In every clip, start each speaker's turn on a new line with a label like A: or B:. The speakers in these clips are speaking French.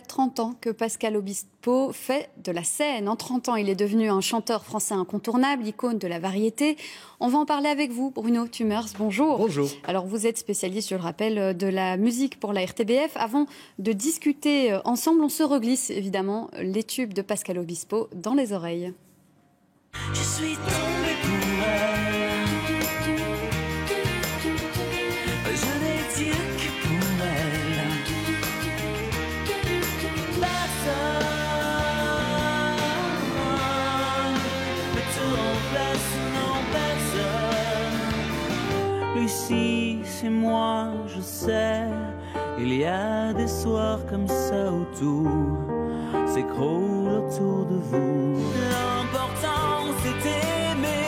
A: 30 ans que Pascal Obispo fait de la scène. En 30 ans, il est devenu un chanteur français incontournable, icône de la variété. On va en parler avec vous, Bruno Tumers. Bonjour.
B: Bonjour.
A: Alors, vous êtes spécialiste, je le rappelle, de la musique pour la RTBF. Avant de discuter euh, ensemble, on se reglisse évidemment les tubes de Pascal Obispo dans les oreilles. Je suis
C: Lucie, c'est moi, je sais. Il y a des soirs comme ça où tout s'écroule autour de vous. L'important c'est aimer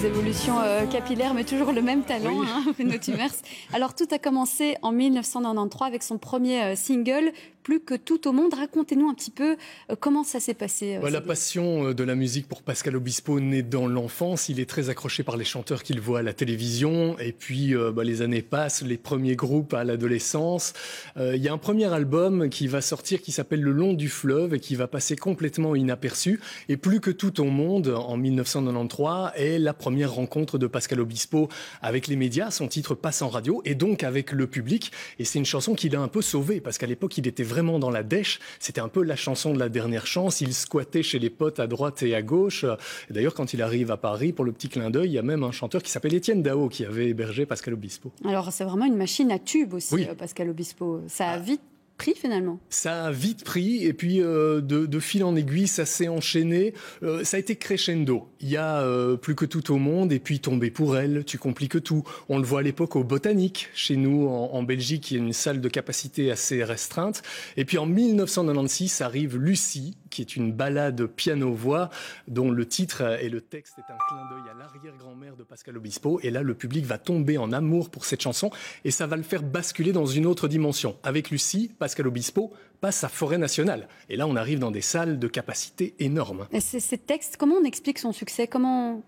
A: Des évolutions euh, capillaires, mais toujours le même talent, hein, Bruno Tumers. Alors tout a commencé en 1993 avec son premier euh, single, plus que tout au monde. Racontez-nous un petit peu euh, comment ça s'est passé.
B: Euh, la passion de la musique pour Pascal Obispo naît dans l'enfance. Il est très accroché par les chanteurs qu'il voit à la télévision. Et puis, bah, les années passent, les premiers groupes à l'adolescence. Il y a un premier album qui va sortir qui s'appelle Le long du fleuve et qui va passer complètement inaperçu. Et plus que tout au monde, en 1993, est la première rencontre de Pascal Obispo avec les médias. Son titre passe en radio et donc avec le public. Et c'est une chanson qu'il a un peu sauvée parce qu'à l'époque, il était vraiment vraiment dans la dèche. C'était un peu la chanson de la dernière chance. Il squattait chez les potes à droite et à gauche. D'ailleurs, quand il arrive à Paris, pour le petit clin d'œil, il y a même un chanteur qui s'appelle Étienne Dao qui avait hébergé Pascal Obispo.
A: Alors, c'est vraiment une machine à tube aussi, euh, Pascal Obispo. Ça a ah. vite pris finalement
B: Ça a vite pris et puis euh, de, fil en aiguille, ça s'est enchaîné. Euh, ça a été crescendo. Il y a euh, plus que tout au monde et puis tomber pour elle, tu compliques tout. On le voit à l'époque au Botanique, chez nous en, en, Belgique, il y a une salle de capacité assez restreinte. Et puis en 1996 arrive Lucie, qui est une balade piano-voix dont le titre et le texte est un clin d'œil à l'arrière-grand-mère de Pascal Obispo. Et là, le public va tomber en amour pour cette chanson et ça va le faire basculer dans une autre dimension. Avec Lucie, Pascal Obispo passe à Forêt Nationale. Et là, on arrive dans des salles de capacité énormes.
A: Et ces textes, comment on explique son succès? Comment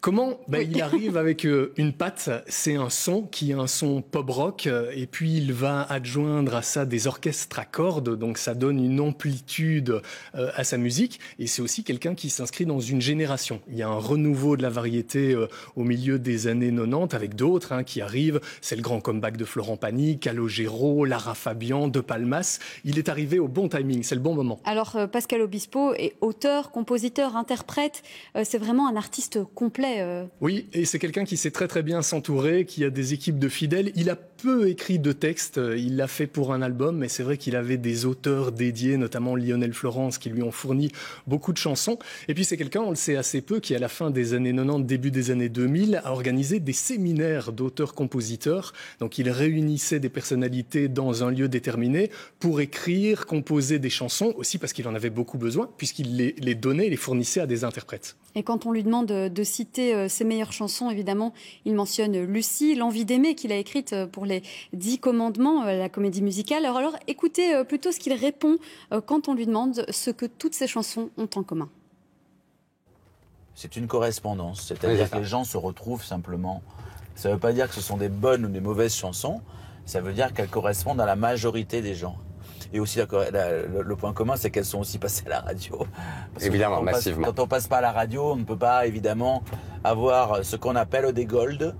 B: Comment ben, Il arrive avec euh, une patte, c'est un son qui est un son pop rock, euh, et puis il va adjoindre à ça des orchestres à cordes, donc ça donne une amplitude euh, à sa musique, et c'est aussi quelqu'un qui s'inscrit dans une génération. Il y a un renouveau de la variété au milieu des années 90 avec d'autres hein, qui arrivent, c'est le grand comeback de Florent Pagny, Calogero, Lara Fabian, De Palmas. Il est arrivé au bon timing, c'est le bon moment.
A: Alors Pascal Obispo est auteur, compositeur, interprète, c'est vraiment un artiste complet
B: euh. Oui, et c'est quelqu'un qui sait très très bien s'entourer, qui a des équipes de fidèles. Il a peu écrit de textes, il l'a fait pour un album, mais c'est vrai qu'il avait des auteurs dédiés, notamment Lionel Florence, qui lui ont fourni beaucoup de chansons. Et puis c'est quelqu'un, on le sait assez peu, qui à la fin des années 90, début des années 2000, a organisé des séminaires d'auteurs-compositeurs. Donc il réunissait des personnalités dans un lieu déterminé pour écrire, composer des chansons, aussi parce qu'il en avait beaucoup besoin, puisqu'il les, les donnait, les fournissait à des interprètes.
A: Et quand on lui demande de citer euh, ses meilleures chansons, évidemment, il mentionne Lucie, L'envie d'aimer qu'il a écrite euh, pour les Dix Commandements, euh, la comédie musicale. Alors, alors écoutez plutôt ce qu'il répond quand on lui demande ce que toutes ces chansons ont en commun.
D: C'est une correspondance, c'est-à-dire que les gens se retrouvent simplement. Ça ne veut pas dire que ce sont des bonnes ou des mauvaises chansons, ça veut dire qu'elles correspondent à la majorité des gens. Et aussi, le, point commun, c'est qu'elles sont aussi passées à la radio.
E: évidemment, massivement.
D: quand on passe pas à la radio, on ne peut pas évidemment avoir ce qu'on appelle des golds.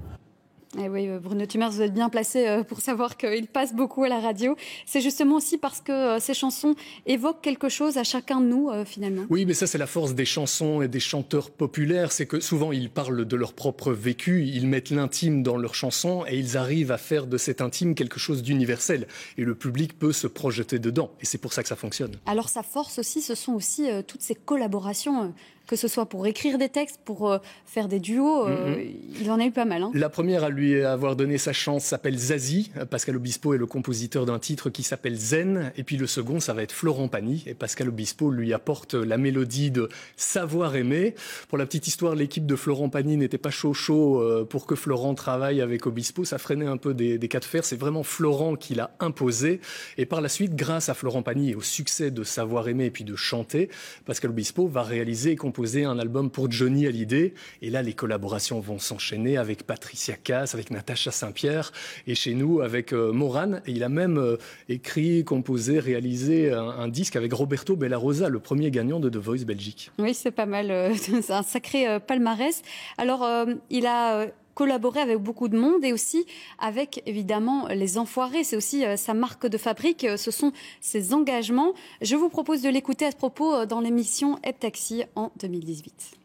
A: Eh oui, euh, Bruno Tumers, vous êtes bien placé euh, pour savoir qu'il passe beaucoup à la radio. C'est justement aussi parce que euh, ces chansons évoquent quelque chose à chacun de nous, finalement.
B: Oui, mais ça, c'est la force des chansons et des chanteurs populaires. C'est que souvent, ils parlent de leur propre vécu, ils mettent l'intime dans leurs chansons et ils arrivent à faire de cet intime quelque chose d'universel. Et le public peut se projeter dedans. Et c'est pour ça que ça fonctionne.
A: Alors, sa force aussi, ce sont aussi toutes ces collaborations que ce soit pour écrire des textes, pour euh, faire des duos. Euh, mm-hmm. Il en a eu pas mal. Hein.
B: La première à lui avoir donné sa chance s'appelle Zazie. Pascal Obispo est le compositeur d'un titre qui s'appelle Zen. Et puis le second, ça va être Florent Pagny. Et Pascal Obispo lui apporte la mélodie de Savoir aimer. Pour la petite histoire, l'équipe de Florent Pagny n'était pas chaud chaud euh, pour que Florent travaille avec Obispo. Ça freinait un peu des, des cas de fer. C'est vraiment Florent qui l'a imposé. Et par la suite, grâce à Florent Pagny et au succès de Savoir aimer et puis de chanter, Pascal Obispo va réaliser et composer composé un album pour Johnny Hallyday. Et là, les collaborations vont s'enchaîner avec Patricia Cass, avec Natacha Saint-Pierre, et chez nous avec euh, Moran. Et il a même euh, écrit, composé, réalisé un, disque avec Roberto Bellarosa, le premier gagnant de The Voice Belgique.
A: Oui, c'est pas mal. c'est un sacré palmarès. Alors, il a collaborer avec beaucoup de monde et aussi avec évidemment les enfoirés. C'est aussi euh, sa marque de fabrique, euh, ce sont ses engagements. Je vous propose de l'écouter à ce propos euh, dans l'émission Heb Taxi en 2018.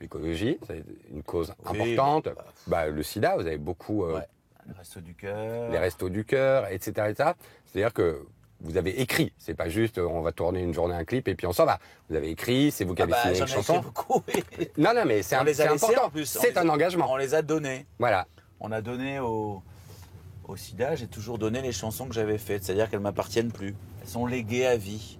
E: L'écologie, c'est une cause importante. Bah, bah, le sida, vous avez beaucoup.
D: Les restos du cœur.
E: Les restos du cœur, etc. etc. C'est-à-dire que vous avez écrit. C'est pas juste euh, on va tourner une journée un clip et puis on s'en va. Vous avez écrit, c'est vous qui avez ah bah, signé les chansons.
D: Beaucoup,
E: Non, non, mais c'est important. C'est un engagement.
D: On les a donnés.
E: Voilà.
D: On a donné au, au SIDA, j'ai toujours donné les chansons que j'avais faites, c'est-à-dire qu'elles m'appartiennent plus. Elles sont léguées à vie.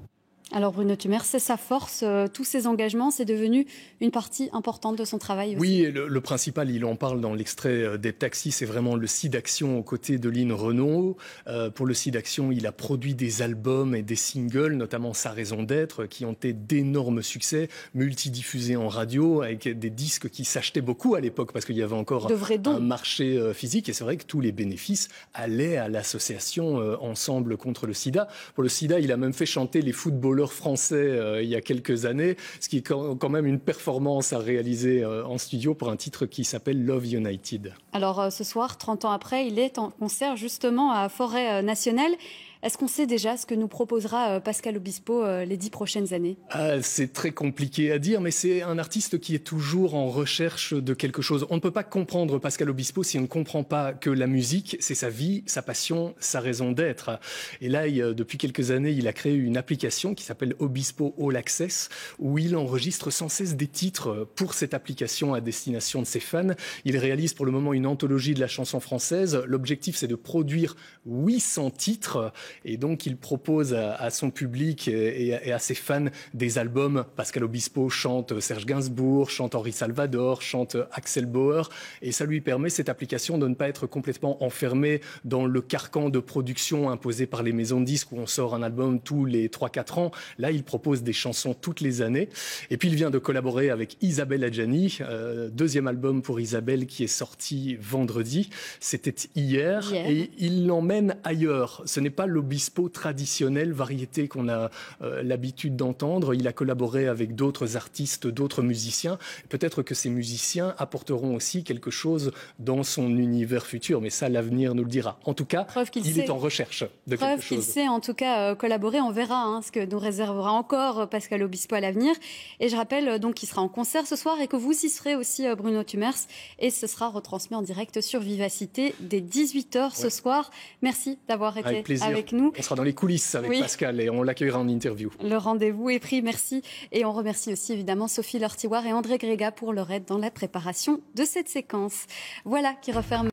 A: Alors Bruno Tumer, c'est sa force, euh, tous ces engagements, c'est devenu une partie importante de son travail.
B: Aussi. Oui, le, principal, il en parle dans l'extrait euh, des taxis, c'est vraiment le site d'action aux côtés de Lynn Renault. Euh, pour le site d'action, il a produit des albums et des singles, notamment Sa raison d'être, qui ont été d'énormes succès, multidiffusés en radio, avec des disques qui s'achetaient beaucoup à l'époque, parce qu'il y avait encore un marché physique, et c'est vrai que tous les bénéfices allaient à l'association Ensemble contre le sida. Pour le sida, il a même fait chanter les footballeurs français euh, il y a quelques années, ce qui est quand même une performance à réaliser euh, en studio pour un titre qui s'appelle Love United.
A: Alors euh, ce soir, 30 ans après, il est en concert justement à Forêt Nationale. Est-ce qu'on sait déjà ce que nous proposera euh, Pascal Obispo euh, les dix prochaines années?
B: Ah, C'est très compliqué à dire, mais c'est un artiste qui est toujours en recherche de quelque chose. On ne peut pas comprendre Pascal Obispo si on ne comprend pas que la musique, c'est sa vie, sa passion, sa raison d'être. Et là, depuis quelques années, il a créé une application qui s'appelle Obispo All Access, où il enregistre sans cesse des titres pour cette application à destination de ses fans. Il réalise pour le moment une anthologie de la chanson française. L'objectif, c'est de produire 800 titres et donc, il propose à, son public et, à, ses fans des albums. Pascal Obispo chante Serge Gainsbourg, chante Henri Salvador, chante Axel Bauer. Et ça lui permet, cette application, de ne pas être complètement enfermé dans le carcan de production imposé par les maisons de disques où on sort un album tous les 3-4 ans. Là, il propose des chansons toutes les années. Et puis, il vient de collaborer avec Isabelle Adjani, euh, deuxième album pour Isabelle qui est sorti vendredi. C'était hier, hier. Et il l'emmène ailleurs. Ce n'est pas le l'obispo traditionnel, variété qu'on a euh, l'habitude d'entendre. Il a collaboré avec d'autres artistes, d'autres musiciens. Peut-être que ces musiciens apporteront aussi quelque chose dans son univers futur, mais ça, l'avenir nous le dira. En tout cas, il est en recherche de
A: Preuve
B: quelque chose.
A: qu'il sait en tout cas euh, collaborer. On verra hein, ce que nous réservera encore euh, Pascal Obispo à l'avenir. Et je rappelle donc qu'il sera en concert ce soir et que vous y serez aussi, Bruno Tumers. Et ce sera retransmis en direct sur Vivacité dès 18h ce soir. Merci d'avoir été avec nous.
B: On sera dans les coulisses avec Pascal et on l'accueillera en interview.
A: Le rendez-vous est pris, merci. Et on remercie aussi évidemment Sophie Lortiwar et André Gréga pour leur aide dans la préparation de cette séquence. Voilà qui referme.